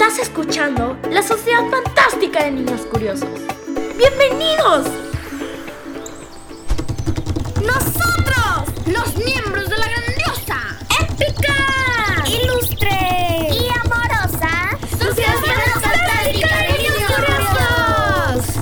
Estás escuchando la Sociedad Fantástica de Niños Curiosos. ¡Bienvenidos! Nosotros, los miembros de la grandiosa, épica, ilustre y amorosa Sociedad Fantástica de Niños Curiosos.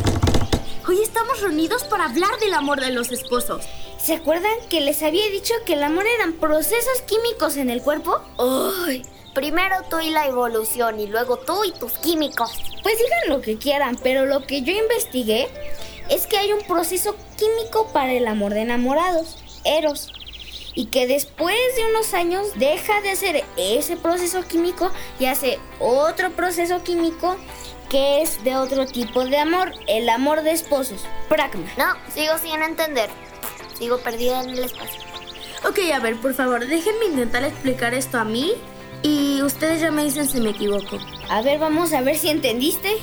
Hoy estamos reunidos para hablar del amor de los esposos. ¿Se acuerdan que les había dicho que el amor eran procesos químicos en el cuerpo? ¡Ay! Primero tú y la evolución y luego tú y tus químicos. Pues digan lo que quieran, pero lo que yo investigué es que hay un proceso químico para el amor de enamorados, Eros, y que después de unos años deja de hacer ese proceso químico y hace otro proceso químico que es de otro tipo de amor, el amor de esposos, pragma. No, sigo sin entender. Sigo perdida en el espacio. Ok, a ver, por favor, déjenme intentar explicar esto a mí y ustedes ya me dicen si me equivoco. A ver, vamos a ver si entendiste.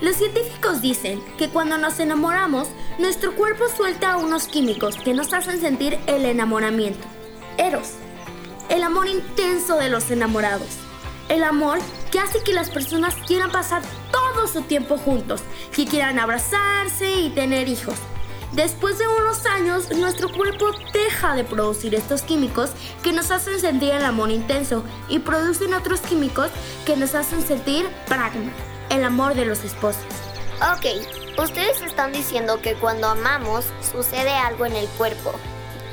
Los científicos dicen que cuando nos enamoramos, nuestro cuerpo suelta unos químicos que nos hacen sentir el enamoramiento. Eros, el amor intenso de los enamorados. El amor que hace que las personas quieran pasar todo su tiempo juntos, que quieran abrazarse y tener hijos. Después de unos años, nuestro cuerpo deja de producir estos químicos que nos hacen sentir el amor intenso y producen otros químicos que nos hacen sentir pragma, el amor de los esposos. Ok, ustedes están diciendo que cuando amamos sucede algo en el cuerpo.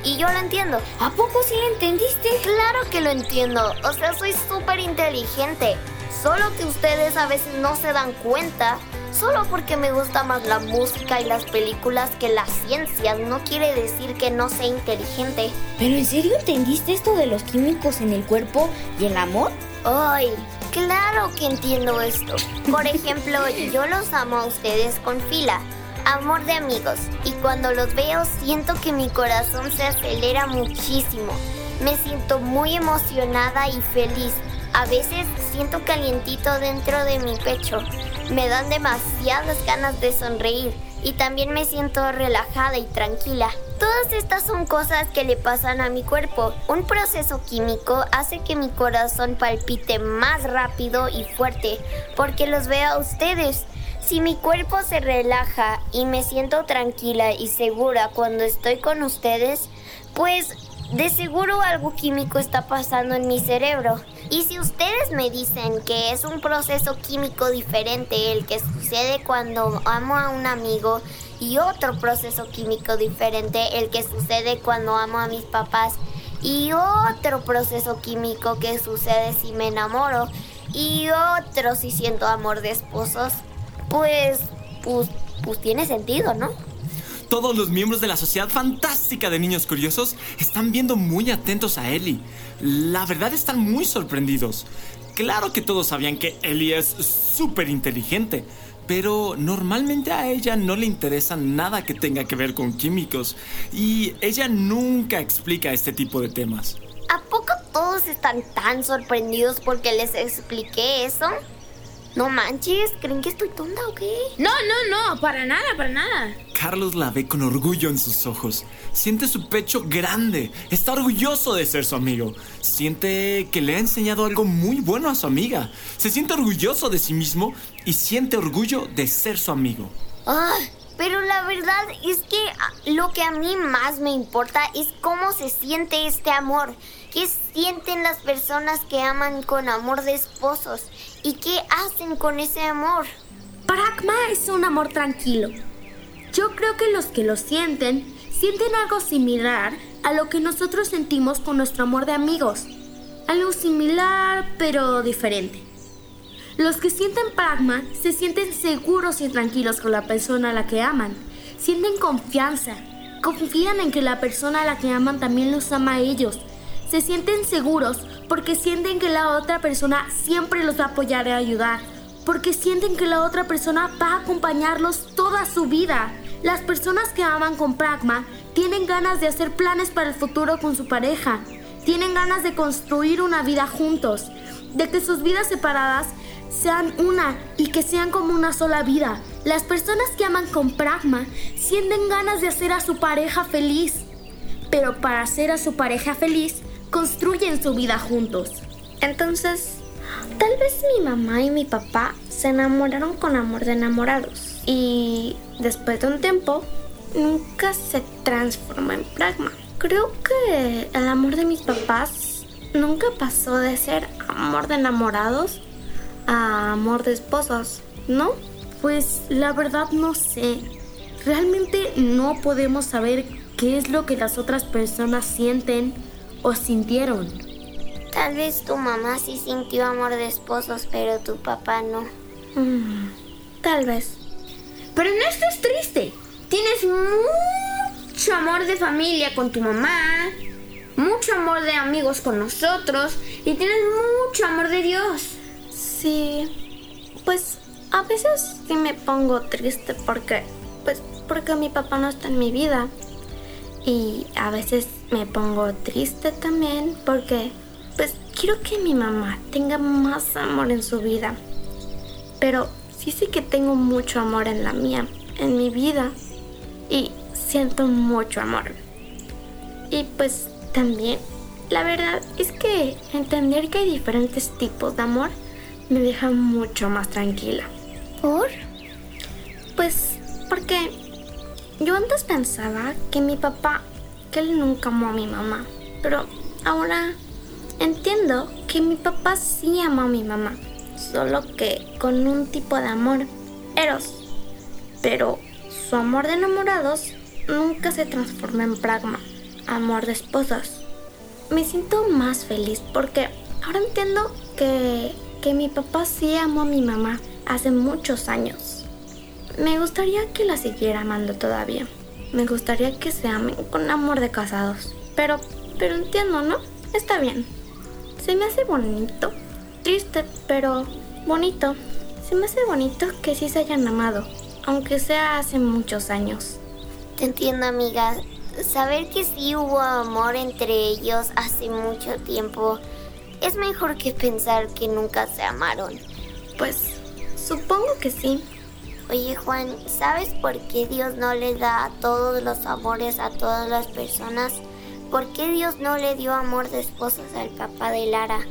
Y yo lo entiendo. ¿A poco sí lo entendiste? Claro que lo entiendo. O sea, soy súper inteligente. Solo que ustedes a veces no se dan cuenta Solo porque me gusta más la música y las películas que la ciencia no quiere decir que no sea inteligente. ¿Pero en serio entendiste esto de los químicos en el cuerpo y el amor? Ay, claro que entiendo esto. Por ejemplo, yo los amo a ustedes con fila. Amor de amigos. Y cuando los veo siento que mi corazón se acelera muchísimo. Me siento muy emocionada y feliz. A veces siento calientito dentro de mi pecho. Me dan demasiadas ganas de sonreír y también me siento relajada y tranquila. Todas estas son cosas que le pasan a mi cuerpo. Un proceso químico hace que mi corazón palpite más rápido y fuerte porque los veo a ustedes. Si mi cuerpo se relaja y me siento tranquila y segura cuando estoy con ustedes, pues de seguro algo químico está pasando en mi cerebro. Y si ustedes me dicen que es un proceso químico diferente el que sucede cuando amo a un amigo y otro proceso químico diferente el que sucede cuando amo a mis papás y otro proceso químico que sucede si me enamoro y otro si siento amor de esposos, pues, pues, pues tiene sentido, ¿no? Todos los miembros de la Sociedad Fantástica de Niños Curiosos están viendo muy atentos a Ellie. La verdad están muy sorprendidos. Claro que todos sabían que Ellie es súper inteligente, pero normalmente a ella no le interesa nada que tenga que ver con químicos y ella nunca explica este tipo de temas. ¿A poco todos están tan sorprendidos porque les expliqué eso? No manches, ¿creen que estoy tonta o qué? No, no, no, para nada, para nada. Carlos la ve con orgullo en sus ojos. Siente su pecho grande. Está orgulloso de ser su amigo. Siente que le ha enseñado algo muy bueno a su amiga. Se siente orgulloso de sí mismo y siente orgullo de ser su amigo. Ah, pero la verdad es que ah, lo que a mí más me importa es cómo se siente este amor. ¿Qué sienten las personas que aman con amor de esposos? ¿Y qué hacen con ese amor? Pragma es un amor tranquilo. Yo creo que los que lo sienten, sienten algo similar a lo que nosotros sentimos con nuestro amor de amigos. Algo similar, pero diferente. Los que sienten pragma se sienten seguros y tranquilos con la persona a la que aman. Sienten confianza. Confían en que la persona a la que aman también los ama a ellos. Se sienten seguros porque sienten que la otra persona siempre los va a apoyar y ayudar. Porque sienten que la otra persona va a acompañarlos toda su vida. Las personas que aman con pragma tienen ganas de hacer planes para el futuro con su pareja. Tienen ganas de construir una vida juntos. De que sus vidas separadas sean una y que sean como una sola vida. Las personas que aman con pragma sienten ganas de hacer a su pareja feliz. Pero para hacer a su pareja feliz, construyen su vida juntos. Entonces, Tal vez mi mamá y mi papá se enamoraron con amor de enamorados y después de un tiempo nunca se transformó en pragma. Creo que el amor de mis papás nunca pasó de ser amor de enamorados a amor de esposos, ¿no? Pues la verdad no sé. Realmente no podemos saber qué es lo que las otras personas sienten o sintieron. Tal vez tu mamá sí sintió amor de esposos, pero tu papá no. Mm, tal vez. Pero no estés triste. Tienes mucho amor de familia con tu mamá, mucho amor de amigos con nosotros y tienes mucho amor de Dios. Sí, pues a veces sí me pongo triste porque, pues, porque mi papá no está en mi vida. Y a veces me pongo triste también porque, pues, quiero que mi mamá tenga más amor en su vida. Pero sí sé que tengo mucho amor en la mía, en mi vida. Y siento mucho amor. Y pues también, la verdad es que entender que hay diferentes tipos de amor me deja mucho más tranquila. ¿Por? Pues porque yo antes pensaba que mi papá, que él nunca amó a mi mamá, pero ahora entiendo que mi papá sí amó a mi mamá, solo que con un tipo de amor, eros. Pero su amor de enamorados nunca se transformó en pragma, amor de esposas. Me siento más feliz porque ahora entiendo que, que mi papá sí amó a mi mamá hace muchos años. Me gustaría que la siguiera amando todavía. Me gustaría que se amen con amor de casados. Pero, pero entiendo, ¿no? Está bien. Se me hace bonito. Triste, pero bonito. Se me hace bonito que sí se hayan amado, aunque sea hace muchos años. Te entiendo, amiga. Saber que sí hubo amor entre ellos hace mucho tiempo es mejor que pensar que nunca se amaron. Pues supongo que sí. Oye Juan, ¿sabes por qué Dios no le da todos los amores a todas las personas? ¿Por qué Dios no le dio amor de esposos al papá de Lara?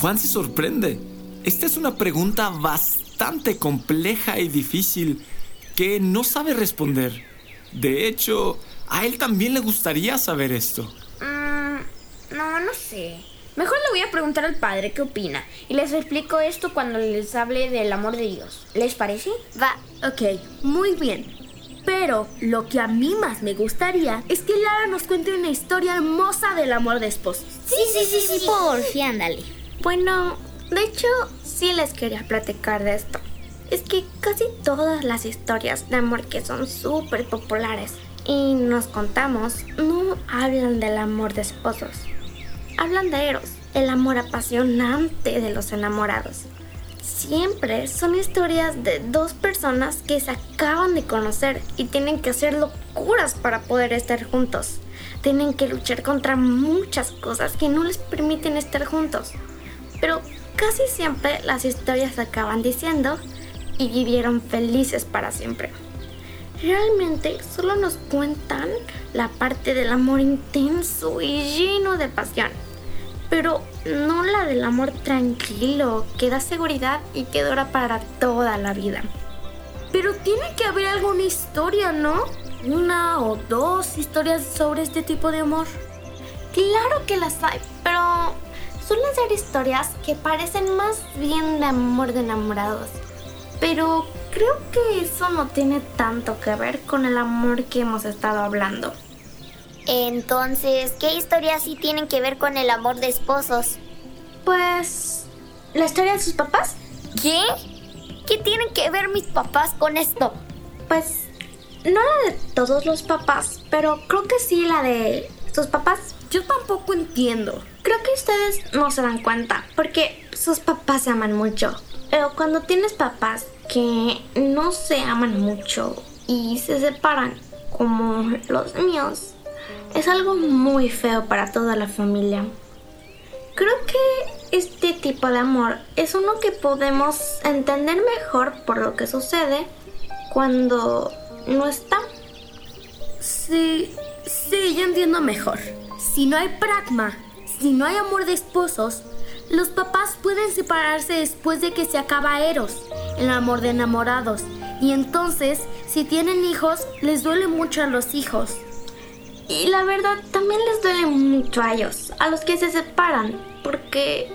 Juan se sorprende. Esta es una pregunta bastante compleja y difícil que no sabe responder. De hecho, a él también le gustaría saber esto. Mm, no, no sé. Mejor le voy a preguntar al padre qué opina y les explico esto cuando les hable del amor de Dios. ¿Les parece? Va. Ok, muy bien. Pero lo que a mí más me gustaría es que Lara nos cuente una historia hermosa del amor de esposos. Sí, sí, sí, sí, porfi, ándale. Bueno, de hecho, sí les quería platicar de esto. Es que casi todas las historias de amor que son súper populares y nos contamos no hablan del amor de esposos. Hablan de Eros, el amor apasionante de los enamorados. Siempre son historias de dos personas que se acaban de conocer y tienen que hacer locuras para poder estar juntos. Tienen que luchar contra muchas cosas que no les permiten estar juntos. Pero casi siempre las historias acaban diciendo y vivieron felices para siempre. Realmente solo nos cuentan la parte del amor intenso y lleno de pasión, pero no la del amor tranquilo, que da seguridad y que dura para toda la vida. Pero tiene que haber alguna historia, ¿no? Una o dos historias sobre este tipo de amor. Claro que las hay, pero suelen ser historias que parecen más bien de amor de enamorados. Pero creo que eso no tiene tanto que ver con el amor que hemos estado hablando. Entonces, ¿qué historias sí tienen que ver con el amor de esposos? Pues... ¿La historia de sus papás? ¿Qué? ¿Qué tienen que ver mis papás con esto? Pues... No la de todos los papás, pero creo que sí la de sus papás. Yo tampoco entiendo. Creo que ustedes no se dan cuenta, porque sus papás se aman mucho. Pero cuando tienes papás que no se aman mucho y se separan, como los míos, es algo muy feo para toda la familia. Creo que este tipo de amor es uno que podemos entender mejor por lo que sucede cuando no está. Sí, sí, yo entiendo mejor. Si no hay pragma, si no hay amor de esposos, Los papás pueden separarse después de que se acaba Eros, el amor de enamorados, y entonces, si tienen hijos, les duele mucho a los hijos. Y la verdad, también les duele mucho a ellos, a los que se separan, porque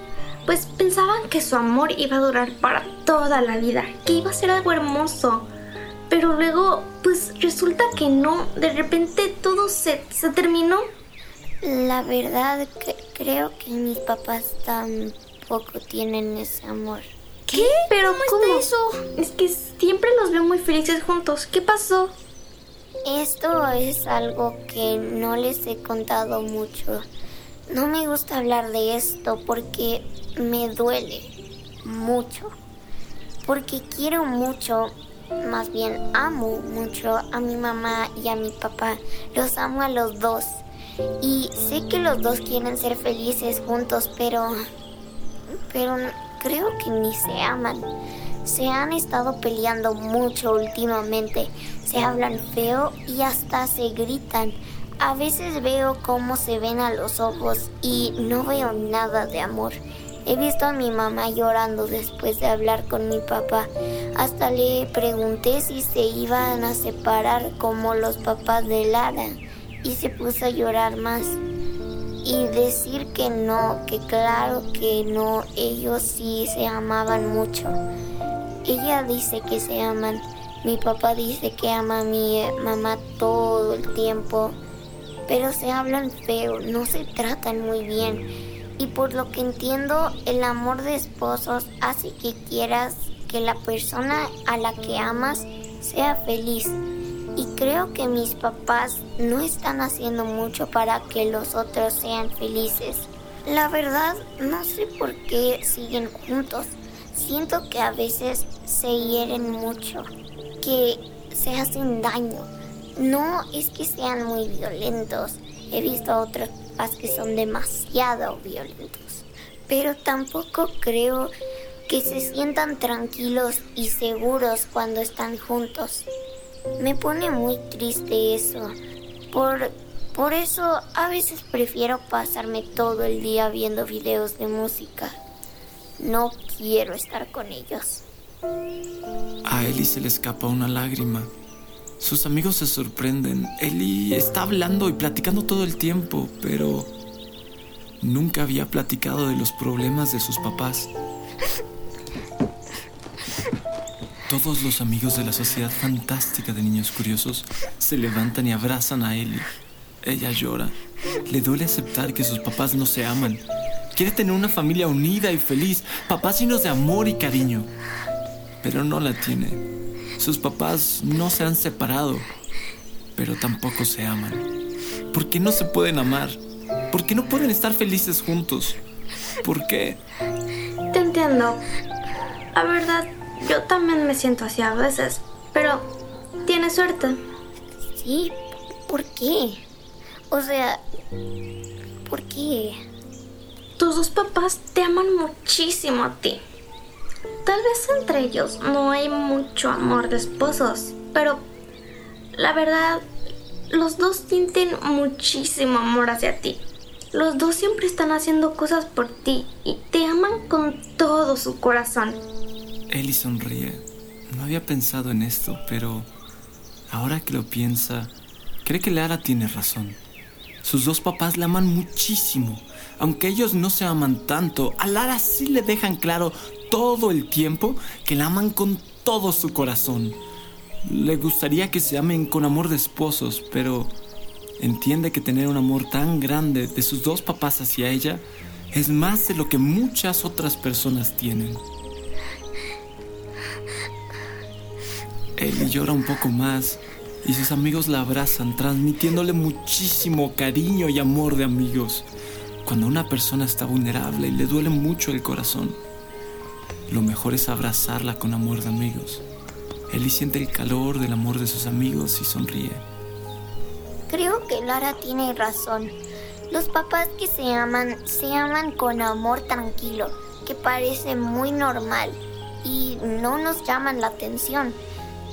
pues pensaban que su amor iba a durar para toda la vida, que iba a ser algo hermoso. Pero luego, pues resulta que no, de repente todo se, se terminó. La verdad, que creo que mis papás tampoco tienen ese amor. ¿Qué? ¿Pero cómo, eso? Es que siempre los veo muy felices juntos. ¿Qué pasó? Esto es algo que no les he contado mucho. No me gusta hablar de esto porque me duele mucho. Porque quiero mucho, más bien amo mucho a mi mamá y a mi papá. Los amo a los dos. Y sé que los dos quieren ser felices juntos, pero... Pero creo que ni se aman. Se han estado peleando mucho últimamente. Se hablan feo y hasta se gritan. A veces veo cómo se ven a los ojos y no veo nada de amor. He visto a mi mamá llorando después de hablar con mi papá. Hasta le pregunté si se iban a separar como los papás de Lara y se puso a llorar más. Y decir que no, que claro que no, ellos sí se amaban mucho. Ella dice que se aman. Mi papá dice que ama a mi mamá todo el tiempo. Pero se hablan feo, no se tratan muy bien. Y por lo que entiendo, el amor de esposos hace que quieras que la persona a la que amas sea feliz. Y creo que mis papás no están haciendo mucho para que los otros sean felices. La verdad, no sé por qué siguen juntos. Siento que a veces se hieren mucho, que se hacen daño. No es que sean muy violentos. He visto a otros que son demasiado violentos. Pero tampoco creo que se sientan tranquilos y seguros cuando están juntos. Me pone muy triste eso. Por, por eso a veces prefiero pasarme todo el día viendo videos de música. No quiero estar con ellos. A Ellie se le escapa una lágrima. Sus amigos se sorprenden. Ellie está hablando y platicando todo el tiempo, pero nunca había platicado de los problemas de sus papás. Todos los amigos de la sociedad fantástica de niños curiosos se levantan y abrazan a Ellie. Ella llora. Le duele aceptar que sus papás no se aman Quiere tener una familia unida y feliz, papás llenos de amor y cariño. Pero no la tiene. Sus papás no se han separado, pero tampoco se aman. ¿Por qué no se pueden amar? ¿Por qué no pueden estar felices juntos? ¿Por qué? Te entiendo. La verdad, yo también me siento así a veces, pero tienes suerte. Sí, ¿por qué? O sea, ¿por qué? Tus dos papás te aman muchísimo a ti. Tal vez entre ellos no hay mucho amor de esposos, pero la verdad, los dos sienten muchísimo amor hacia ti. Los dos siempre están haciendo cosas por ti y te aman con todo su corazón. Eli sonríe. No había pensado en esto, pero ahora que lo piensa, cree que Lara tiene razón. Sus dos papás la aman muchísimo aunque ellos no se aman tanto, a Lara sí le dejan claro todo el tiempo que la aman con todo su corazón. Le gustaría que se amen con amor de esposos, pero entiende que tener un amor tan grande de sus dos papás hacia ella es más de lo que muchas otras personas tienen. Ellie llora un poco más y sus amigos la abrazan, transmitiéndole muchísimo cariño y amor de amigos. Cuando una persona está vulnerable y le duele mucho el corazón, lo mejor es abrazarla con amor de amigos. Eli siente el calor del amor de sus amigos y sonríe. Creo que Lara tiene razón. Los papás que se aman, se aman con amor tranquilo, que parece muy normal y no nos llaman la atención.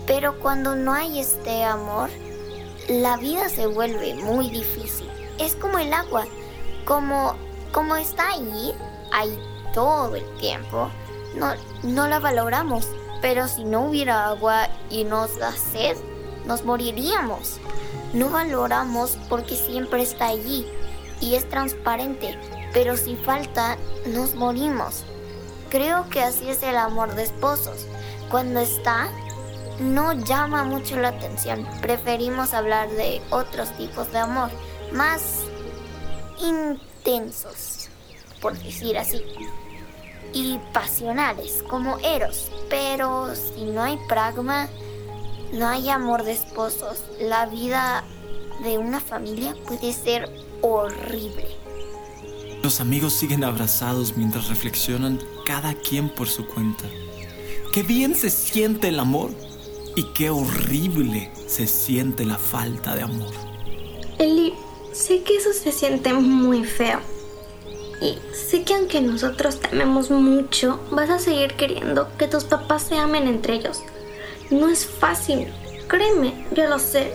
Pero cuando no hay este amor, la vida se vuelve muy difícil. Es como el agua como, como está ahí, ahí todo el tiempo, no, no la valoramos. Pero si no hubiera agua y nos da sed, nos moriríamos. No valoramos porque siempre está allí y es transparente, pero si falta, nos morimos. Creo que así es el amor de esposos. Cuando está, no llama mucho la atención. Preferimos hablar de otros tipos de amor, más intensos, por decir así. Y pasionales, como Eros. Pero si no hay pragma, no hay amor de esposos. La vida de una familia puede ser horrible. Los amigos siguen abrazados mientras reflexionan cada quien por su cuenta. Qué bien se siente el amor y qué horrible se siente la falta de amor. Eli, sé que eso se siente muy feo. Y sé que aunque nosotros te amemos mucho, vas a seguir queriendo que tus papás se amen entre ellos. No es fácil, créeme, yo lo sé.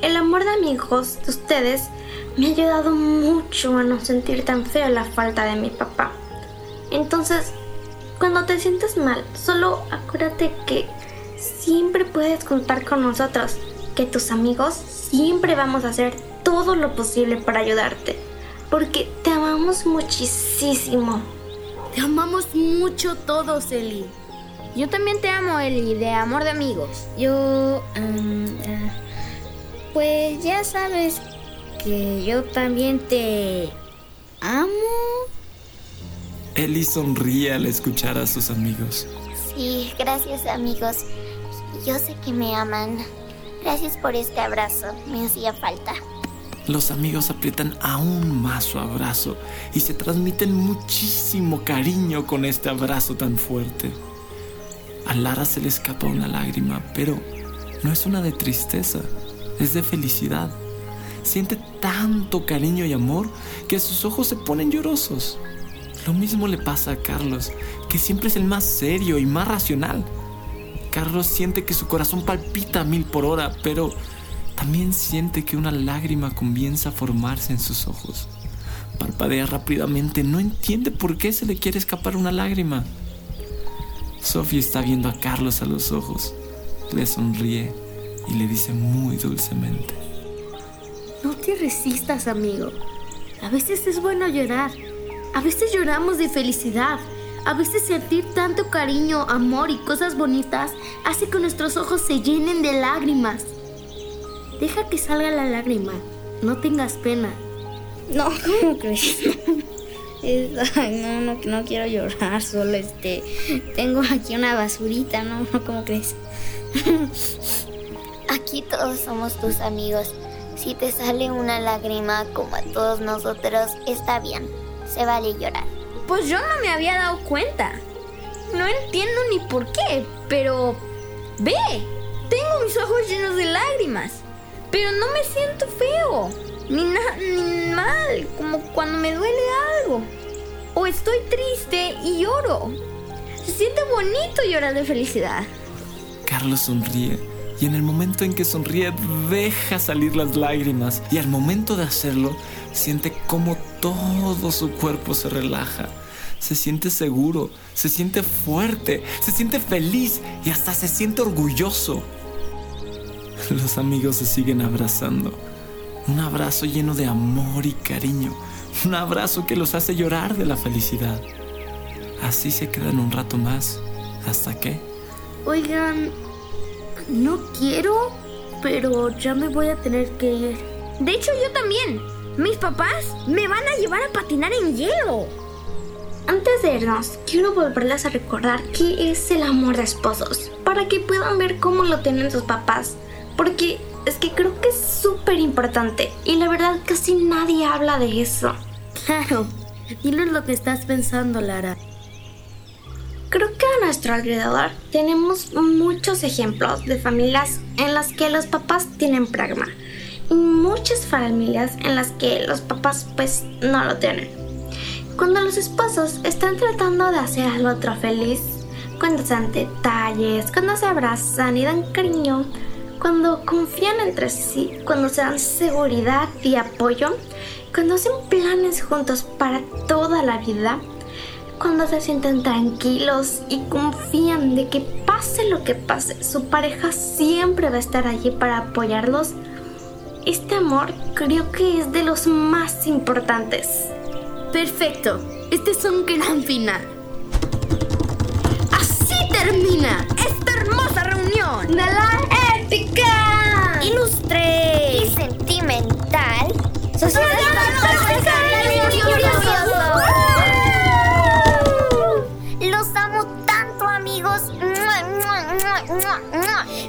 El amor de amigos de ustedes me ha ayudado mucho a no sentir tan feo la falta de mi papá. Entonces, cuando te sientes mal, solo acuérdate que siempre puedes contar con nosotros, que tus amigos siempre vamos a hacer todo lo posible para ayudarte, porque te amamos muchísimo. Te amamos mucho todos, Eli. Yo también te amo, Eli, de amor de amigos. Yo... eh, pues ya sabes que yo también te amo. Ellie sonríe al escuchar a sus amigos. Sí, gracias amigos. Yo sé que me aman. Gracias por este abrazo. Me hacía falta. Los amigos aprietan aún más su abrazo y se transmiten muchísimo cariño con este abrazo tan fuerte. A Lara se le escapa una lágrima, pero no es una de tristeza, es de felicidad. Siente tanto cariño y amor que sus ojos se ponen llorosos. Lo mismo le pasa a Carlos, que siempre es el más serio y más racional. Carlos siente que su corazón palpita a mil por hora, pero también siente que una lágrima comienza a formarse en sus ojos. Parpadea rápidamente, no entiende por qué se le quiere escapar una lágrima. Sophie está viendo a Carlos a los ojos, le sonríe y le dice muy dulcemente. No te resistas, amigo. A veces es bueno llorar. A veces lloramos de felicidad. A veces sentir tanto cariño, amor y cosas bonitas hace que nuestros ojos se llenen de lágrimas. Deja que salga la lágrima. No tengas pena. No, ¿cómo crees? Es- ay, no, no, no quiero llorar, solo este. Tengo aquí una basurita, ¿no? no ¿Cómo crees? Aquí todos somos tus amigos. Si te sale una lágrima como a todos nosotros, está bien. Se vale llorar. Pues yo no me había dado cuenta. No entiendo ni por qué, pero. ¡Ve! Tengo mis ojos llenos de lágrimas. Pero no me siento feo. Ni, ni mal, como cuando me duele algo. O estoy triste y lloro. Se siente bonito llorar de felicidad. Carlos sonríe y en el momento en que sonríe deja salir las lágrimas y al momento de hacerlo siente como todo su cuerpo se relaja. Se siente seguro, se siente fuerte, se siente feliz y hasta se siente orgulloso. Los amigos se siguen abrazando. Un abrazo lleno de amor y cariño. Un abrazo que los hace llorar de la felicidad. Así se quedan un rato más. ¿Hasta qué? Oigan, no quiero, pero ya me voy a tener que ir. De hecho, yo también. Mis papás me van a llevar a patinar en hielo. Antes de irnos, quiero volverles a recordar qué es el amor de esposos, para que puedan ver cómo lo tienen sus papás, porque es que creo que es súper importante y la verdad casi nadie habla de eso. Claro, diles lo que estás pensando, Lara. Creo que a nuestro alrededor tenemos muchos ejemplos de familias en las que los papás tienen pragma y muchas familias en las que los papás pues no lo tienen. Cuando los esposos están tratando de hacer al otro feliz, cuando se dan detalles, cuando se abrazan y dan cariño, cuando confían entre sí, cuando se dan seguridad y apoyo, cuando hacen planes juntos para toda la vida, cuando se sienten tranquilos y confían de que pase lo que pase, su pareja siempre va a estar allí para apoyarlos, este amor creo que es de los más importantes. Perfecto, este es un gran final. Así termina esta hermosa reunión. ¡Nala épica! Ilustre y sentimental. Sociedad Fantástica de Niños Curiosos. Los amo tanto, amigos.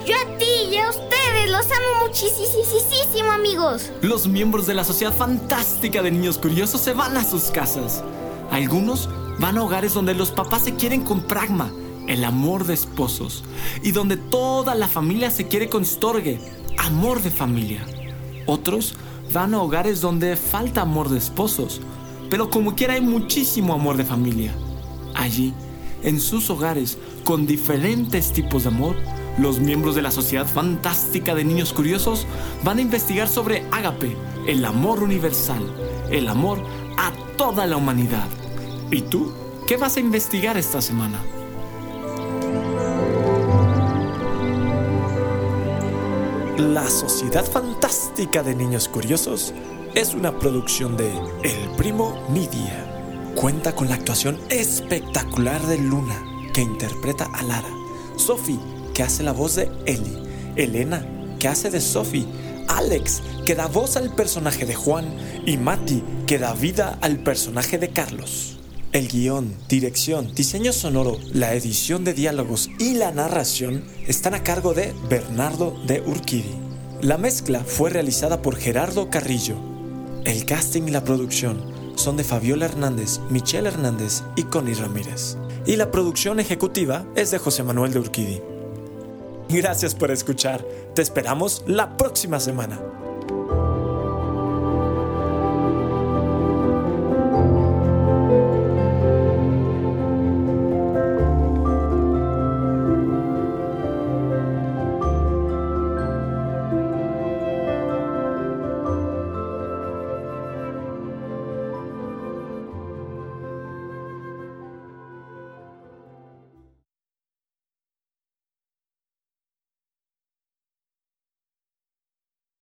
Yo a ti y a ustedes los amo muchísimo, amigos. Los miembros de la Sociedad Fantástica de Niños Curiosos se van a sus casas. Algunos van a hogares donde los papás se quieren con pragma, el amor de esposos, y donde toda la familia se quiere con storge, amor de familia. Otros van a hogares donde falta amor de esposos, pero como quiera hay muchísimo amor de familia. Allí, en sus hogares, con diferentes tipos de amor, los miembros de la Sociedad Fantástica de Niños Curiosos van a investigar sobre Ágape, el amor universal, el amor a toda la humanidad. ¿Y tú? ¿Qué vas a investigar esta semana? La Sociedad Fantástica de Niños Curiosos es una producción de El Primo Media. Cuenta con la actuación espectacular de Luna, que interpreta a Lara, Sophie, que hace la voz de Ellie, Elena, que hace de Sophie, Alex, que da voz al personaje de Juan, y Mati, que da vida al personaje de Carlos. El guion, dirección, diseño sonoro, la edición de diálogos y la narración están a cargo de Bernardo de Urquidi. La mezcla fue realizada por Gerardo Carrillo. El casting y la producción son de Fabiola Hernández, Michelle Hernández y Connie Ramírez. Y la producción ejecutiva es de José Manuel de Urquidi. Gracias por escuchar. Te esperamos la próxima semana.